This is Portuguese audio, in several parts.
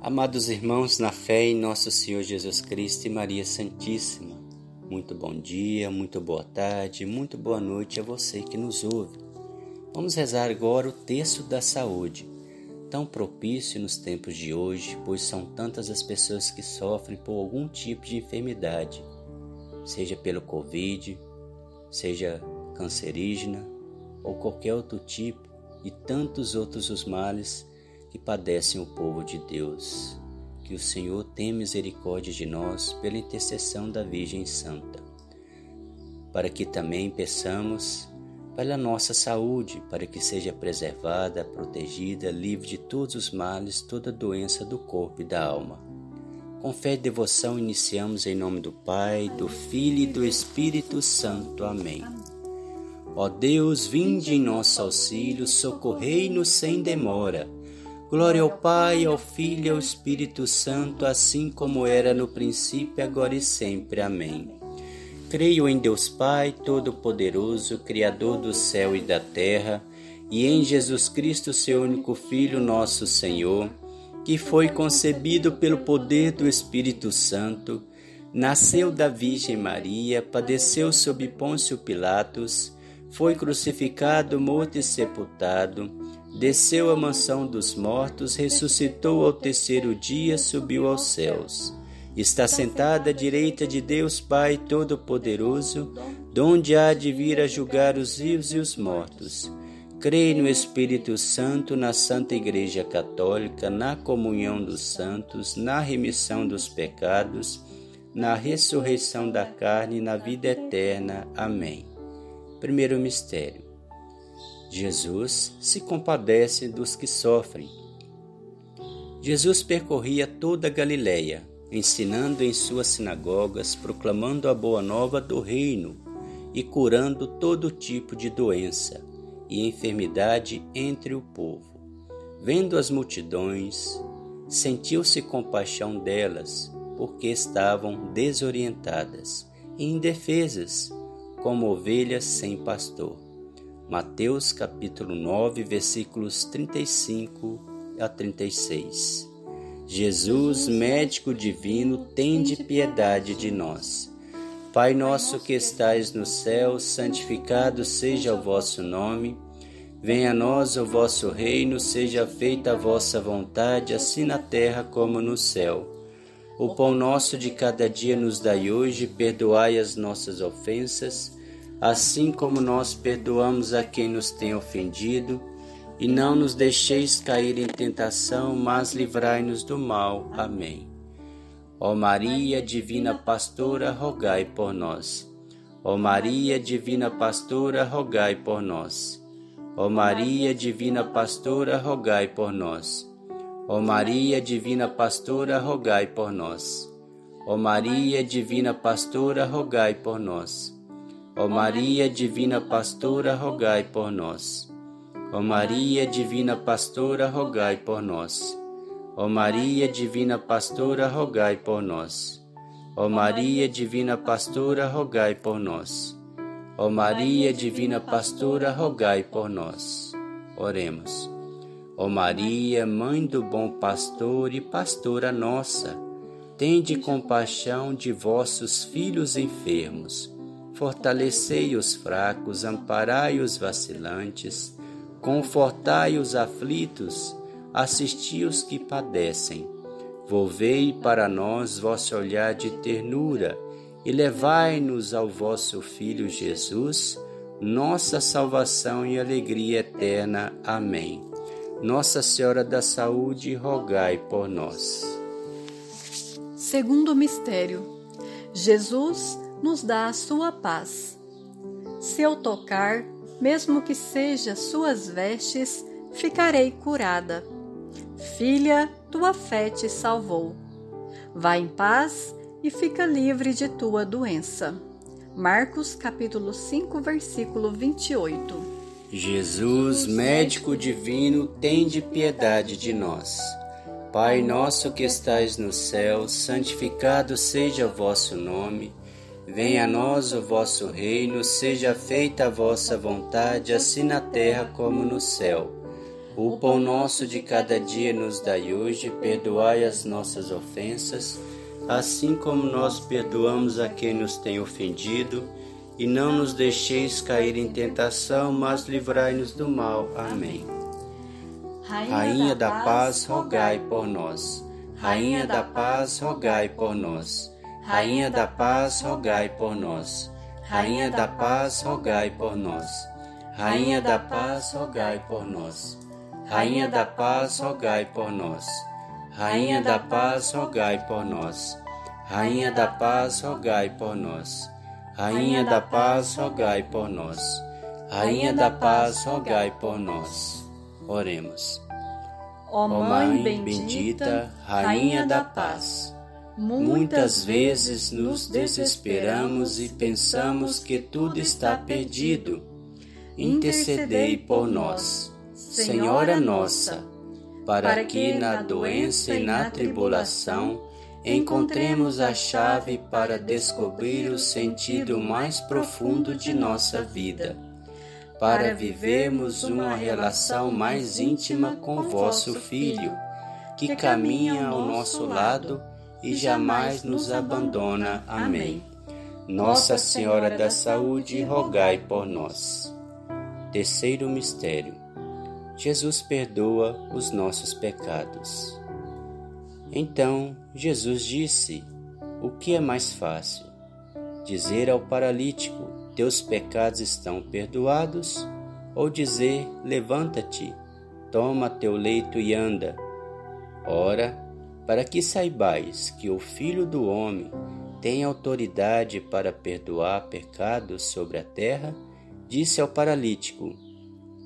Amados irmãos, na fé em nosso Senhor Jesus Cristo e Maria Santíssima, muito bom dia, muito boa tarde, muito boa noite a você que nos ouve. Vamos rezar agora o texto da saúde, tão propício nos tempos de hoje, pois são tantas as pessoas que sofrem por algum tipo de enfermidade, seja pelo Covid, seja cancerígena ou qualquer outro tipo, e tantos outros os males que padecem o povo de Deus. Que o Senhor tenha misericórdia de nós pela intercessão da Virgem Santa, para que também peçamos pela nossa saúde, para que seja preservada, protegida, livre de todos os males, toda doença do corpo e da alma. Com fé e devoção iniciamos em nome do Pai, do Filho e do Espírito Santo. Amém. Ó Deus, vinde em nosso auxílio, socorrei-nos sem demora. Glória ao Pai, ao Filho e ao Espírito Santo, assim como era no princípio, agora e sempre. Amém. Creio em Deus Pai, Todo-Poderoso, Criador do céu e da terra, e em Jesus Cristo, seu único Filho, nosso Senhor, que foi concebido pelo poder do Espírito Santo, nasceu da Virgem Maria, padeceu sob Pôncio Pilatos, foi crucificado, morto e sepultado desceu à mansão dos mortos, ressuscitou ao terceiro dia, subiu aos céus. Está sentado à direita de Deus Pai Todo-Poderoso, donde há de vir a julgar os vivos e os mortos. Creio no Espírito Santo, na Santa Igreja Católica, na comunhão dos santos, na remissão dos pecados, na ressurreição da carne e na vida eterna. Amém. Primeiro mistério Jesus se compadece dos que sofrem. Jesus percorria toda a Galiléia, ensinando em suas sinagogas, proclamando a boa nova do reino e curando todo tipo de doença e enfermidade entre o povo. Vendo as multidões, sentiu-se compaixão delas, porque estavam desorientadas e indefesas, como ovelhas sem pastor. Mateus capítulo 9, versículos 35 a 36. Jesus, médico divino, tende piedade de nós. Pai nosso que estais no céu, santificado seja o vosso nome. Venha a nós o vosso reino, seja feita a vossa vontade, assim na terra como no céu. O pão nosso de cada dia nos dai hoje, perdoai as nossas ofensas, assim como nós perdoamos a quem nos tem ofendido, e não nos deixeis cair em tentação, mas livrai-nos do mal. Amém. Ó Maria, divina pastora, rogai por nós. Ó Maria, divina pastora, rogai por nós. Ó Maria, divina pastora, rogai por nós. Ó Maria, divina pastora, rogai por nós. Ó Maria, divina pastora, rogai por nós. Ó Maria, divina pastora, rogai por nós. Ó Maria, divina pastora, rogai por nós. Ó Maria, divina pastora, rogai por nós. Ó Maria, divina pastora, rogai por nós. Ó Maria, divina pastora, rogai por nós. Oremos. Ó Maria, mãe do bom pastor e pastora nossa, tende compaixão de vossos filhos enfermos fortalecei os fracos, amparai os vacilantes, confortai os aflitos, assisti os que padecem. Volvei para nós vosso olhar de ternura e levai-nos ao vosso Filho Jesus, nossa salvação e alegria eterna. Amém. Nossa Senhora da Saúde, rogai por nós. Segundo mistério, Jesus nos dá a sua paz. Se eu tocar, mesmo que seja suas vestes, ficarei curada. Filha, tua fé te salvou. Vá em paz e fica livre de tua doença. Marcos capítulo 5, versículo 28. Jesus, médico divino, tende piedade de nós. Pai nosso que estais no céu, santificado seja o vosso nome. Venha a nós o vosso reino, seja feita a vossa vontade, assim na terra como no céu. O pão nosso de cada dia nos dai hoje, perdoai as nossas ofensas, assim como nós perdoamos a quem nos tem ofendido, e não nos deixeis cair em tentação, mas livrai-nos do mal. Amém. Rainha da paz, rogai por nós. Rainha da paz, rogai por nós. Rainha da paz, rogai por nós. Rainha da paz, rogai por nós. Rainha da paz, rogai por nós. Rainha da paz, rogai por nós. Rainha da paz, rogai por nós. Rainha da paz, rogai por nós. Rainha da paz, rogai por nós. Rainha da paz, rogai por nós. Oremos. Ó Mãe bendita, Rainha da paz, muitas vezes nos desesperamos e pensamos que tudo está perdido. Intercedei por nós, Senhora nossa, para que na doença e na tribulação encontremos a chave para descobrir o sentido mais profundo de nossa vida, para vivermos uma relação mais íntima com vosso Filho, que caminha ao nosso lado e jamais nos abandona. Amém. Nossa Senhora da Saúde, rogai por nós. Terceiro mistério. Jesus perdoa os nossos pecados. Então Jesus disse: O que é mais fácil? Dizer ao paralítico: Teus pecados estão perdoados? Ou dizer: Levanta-te, toma teu leito e anda? Ora, para que saibais que o Filho do Homem tem autoridade para perdoar pecados sobre a terra, disse ao paralítico: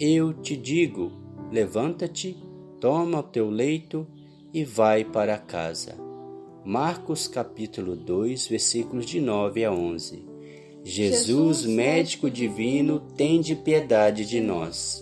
Eu te digo: levanta-te, toma o teu leito e vai para casa. Marcos capítulo 2, versículos de 9 a 11. Jesus, médico divino, tende piedade de nós.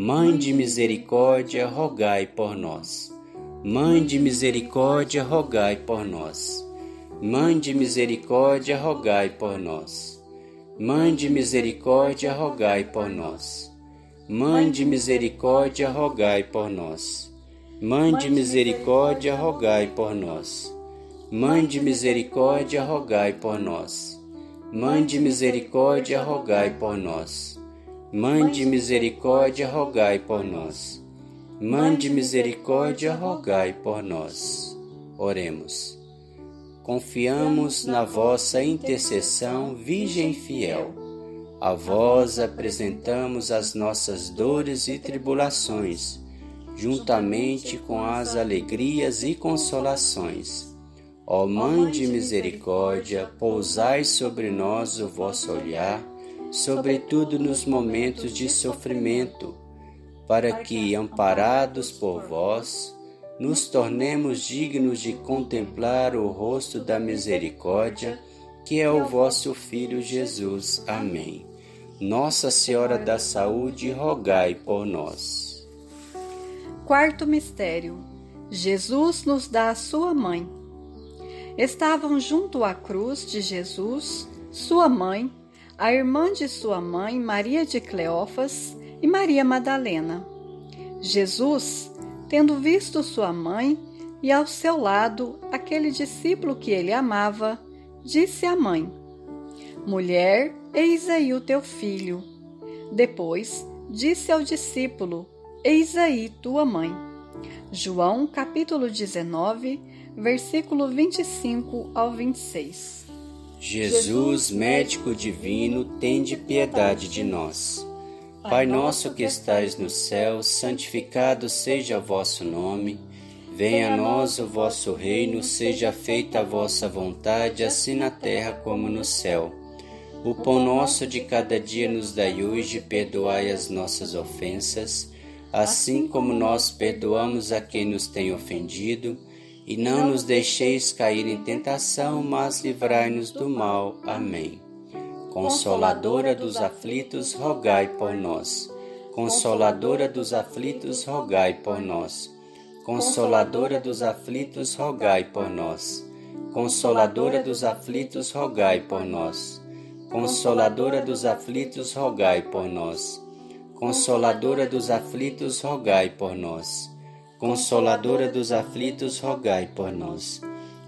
Mãe de misericórdia, rogai por nós. Mãe de misericórdia, rogai por nós. Mãe de misericórdia, rogai por nós. Mãe de misericórdia, rogai por nós. Mãe de misericórdia, rogai por nós. Mãe de misericórdia, rogai por nós. Mãe de misericórdia, rogai por nós. Mãe de misericórdia, rogai por nós. Mãe de misericórdia, rogai por nós. Mãe de misericórdia, rogai por nós. Oremos. Confiamos na vossa intercessão, Virgem fiel. A vós apresentamos as nossas dores e tribulações juntamente com as alegrias e consolações. Ó Mãe de misericórdia, pousai sobre nós o vosso olhar, sobretudo nos momentos de sofrimento, para que, amparados por vós, nos tornemos dignos de contemplar o rosto da misericórdia, que é o vosso Filho Jesus. Amém. Nossa Senhora da Saúde, rogai por nós. Quarto mistério: Jesus nos dá a sua mãe. Estavam junto à cruz de Jesus sua mãe, a irmã de sua mãe, Maria de Cleófas e Maria Madalena. Jesus, tendo visto sua mãe e ao seu lado aquele discípulo que ele amava, disse à mãe: Mulher, eis aí o teu filho. Depois disse ao discípulo: Eis aí tua mãe. João capítulo 19, versículo 25 ao 26. Jesus, médico divino, tende piedade de nós. Pai nosso que estais no céu, santificado seja o vosso nome. Venha a nós o vosso reino, seja feita a vossa vontade, assim na terra como no céu. O pão nosso de cada dia nos dai hoje, perdoai as nossas ofensas, assim como nós perdoamos a quem nos tem ofendido, e não nos deixeis cair em tentação, mas livrai-nos do mal. Amém. Consoladora dos aflitos, rogai por nós. Consoladora dos aflitos, rogai por nós. Consoladora dos aflitos, rogai por nós. Consoladora dos aflitos, rogai por nós. Consoladora dos aflitos, rogai por nós. Consoladora dos aflitos, rogai por nós. Consoladora dos aflitos, rogai por nós.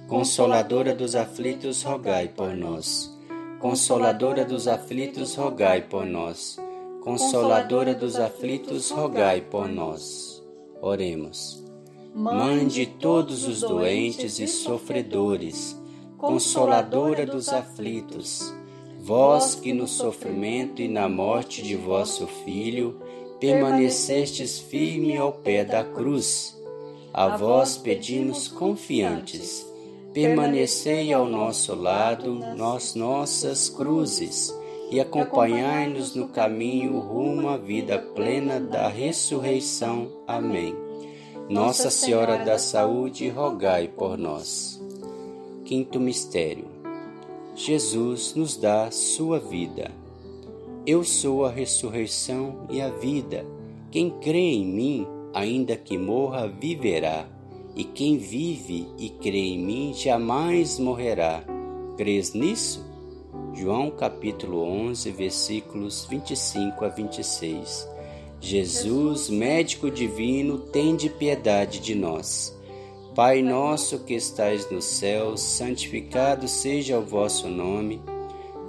Consoladora dos aflitos, rogai por nós. Consoladora dos aflitos, rogai por nós. Consoladora dos aflitos, rogai por nós. Oremos. Mãe de todos os doentes e sofredores, consoladora dos aflitos, vós que no sofrimento e na morte de vosso Filho permanecestes firme ao pé da cruz. A vós pedimos confiantes, permanecei ao nosso lado nas nossas cruzes e acompanhai-nos no caminho rumo à vida plena da ressurreição. Amém. Nossa Senhora da Saúde, rogai por nós. Quinto mistério. Jesus nos dá sua vida. Eu sou a ressurreição e a vida. Quem crê em mim, ainda que morra, viverá. E quem vive e crê em mim jamais morrerá. Crês nisso? João capítulo 11, versículos 25 a 26. Jesus, médico divino, tende piedade de nós. Pai nosso que estais no céu, santificado seja o vosso nome.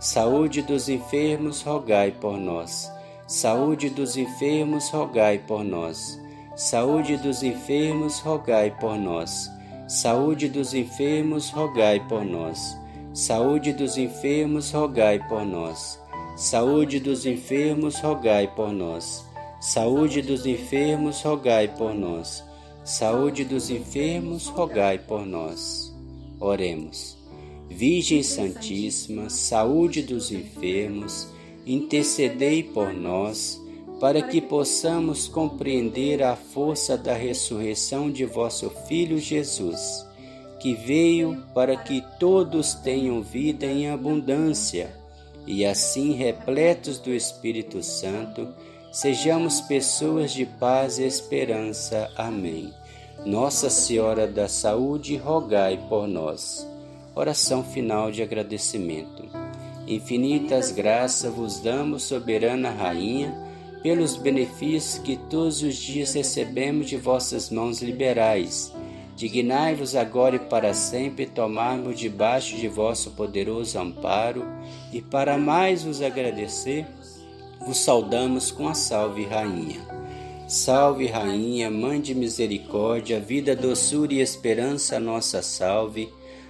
Saúde dos enfermos, rogai por nós. Saúde dos enfermos, rogai por nós. Saúde dos enfermos, rogai por nós. Saúde dos enfermos, rogai por nós. Saúde dos enfermos, rogai por nós. Saúde dos enfermos, rogai por nós. Saúde dos enfermos, rogai por nós. Saúde dos enfermos, rogai por nós. Oremos. Virgem Santíssima, saúde dos enfermos, intercedei por nós, para que possamos compreender a força da ressurreição de vosso Filho Jesus, que veio para que todos tenham vida em abundância, e assim, repletos do Espírito Santo, sejamos pessoas de paz e esperança. Amém. Nossa Senhora da Saúde, rogai por nós. Oração final de agradecimento. Infinitas graças vos damos, soberana Rainha, pelos benefícios que todos os dias recebemos de vossas mãos liberais. Dignai-vos agora e para sempre tomarmos debaixo de vosso poderoso amparo, e para mais vos agradecer, vos saudamos com a Salve Rainha. Salve Rainha, Mãe de Misericórdia, vida, doçura e esperança, nossa salve.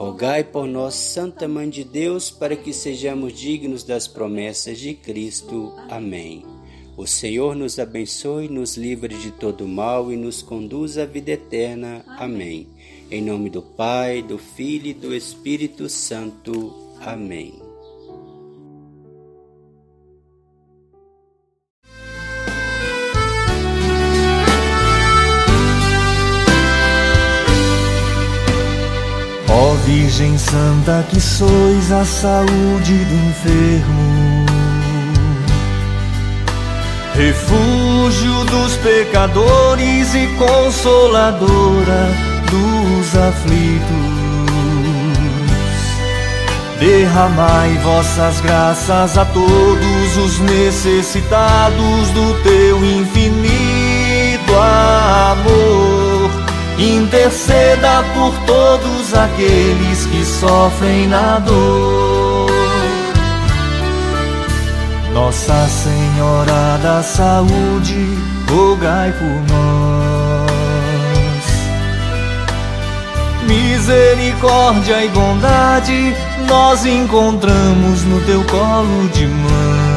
Rogai por nós, Santa Mãe de Deus, para que sejamos dignos das promessas de Cristo. Amém. O Senhor nos abençoe, nos livre de todo mal e nos conduza à vida eterna. Amém. Em nome do Pai, do Filho e do Espírito Santo. Amém. Virgem Santa, que sois a saúde do enfermo, refúgio dos pecadores e consoladora dos aflitos. Derramai vossas graças a todos os necessitados do teu infinito amor. Interceda por todos aqueles que sofrem na dor. Nossa Senhora da Saúde, rogai por nós. Misericórdia e bondade nós encontramos no teu colo de mãe.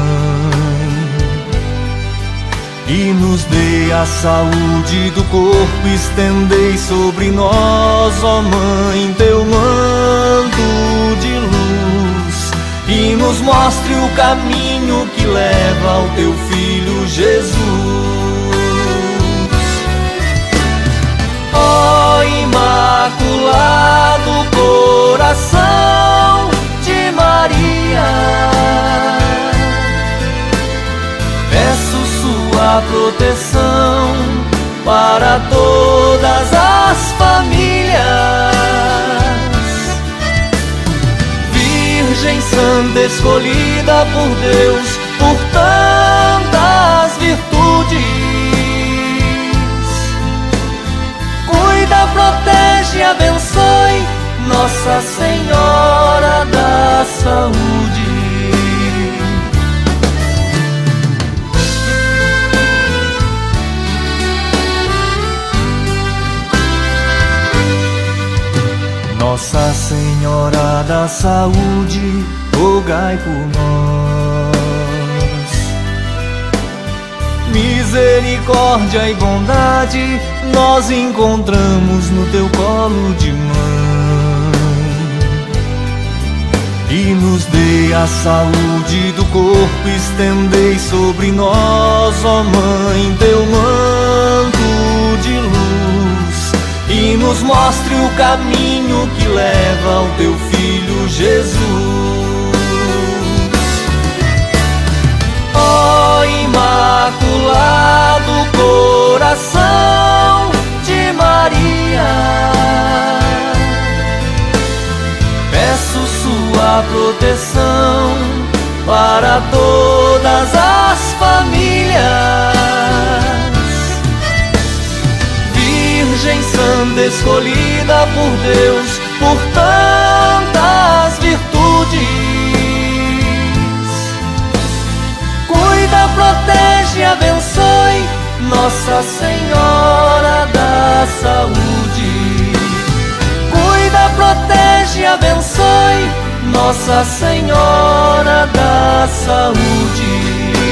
E nos dê a saúde do corpo, estendei sobre nós, ó Mãe, teu manto de luz. E nos mostre o caminho que leva ao teu Filho Jesus. Imaculado Coração escolhida por Deus, por tantas virtudes protege e abençoe Nossa Senhora da Saúde. Nossa Senhora da Saúde, rogai por nós. Misericórdia e bondade nós encontramos no teu colo de mãe. E nos dê a saúde do corpo, estendei sobre nós, ó Mãe, teu manto de luz. E nos mostre o caminho que leva ao teu Filho Jesus. Imaculado Coração de Maria. Peço sua proteção para todas as famílias. Virgem Santa escolhida por Deus, por tantas protege e abençoe Nossa Senhora da Saúde. Cuida, protege abençoe Nossa Senhora da Saúde.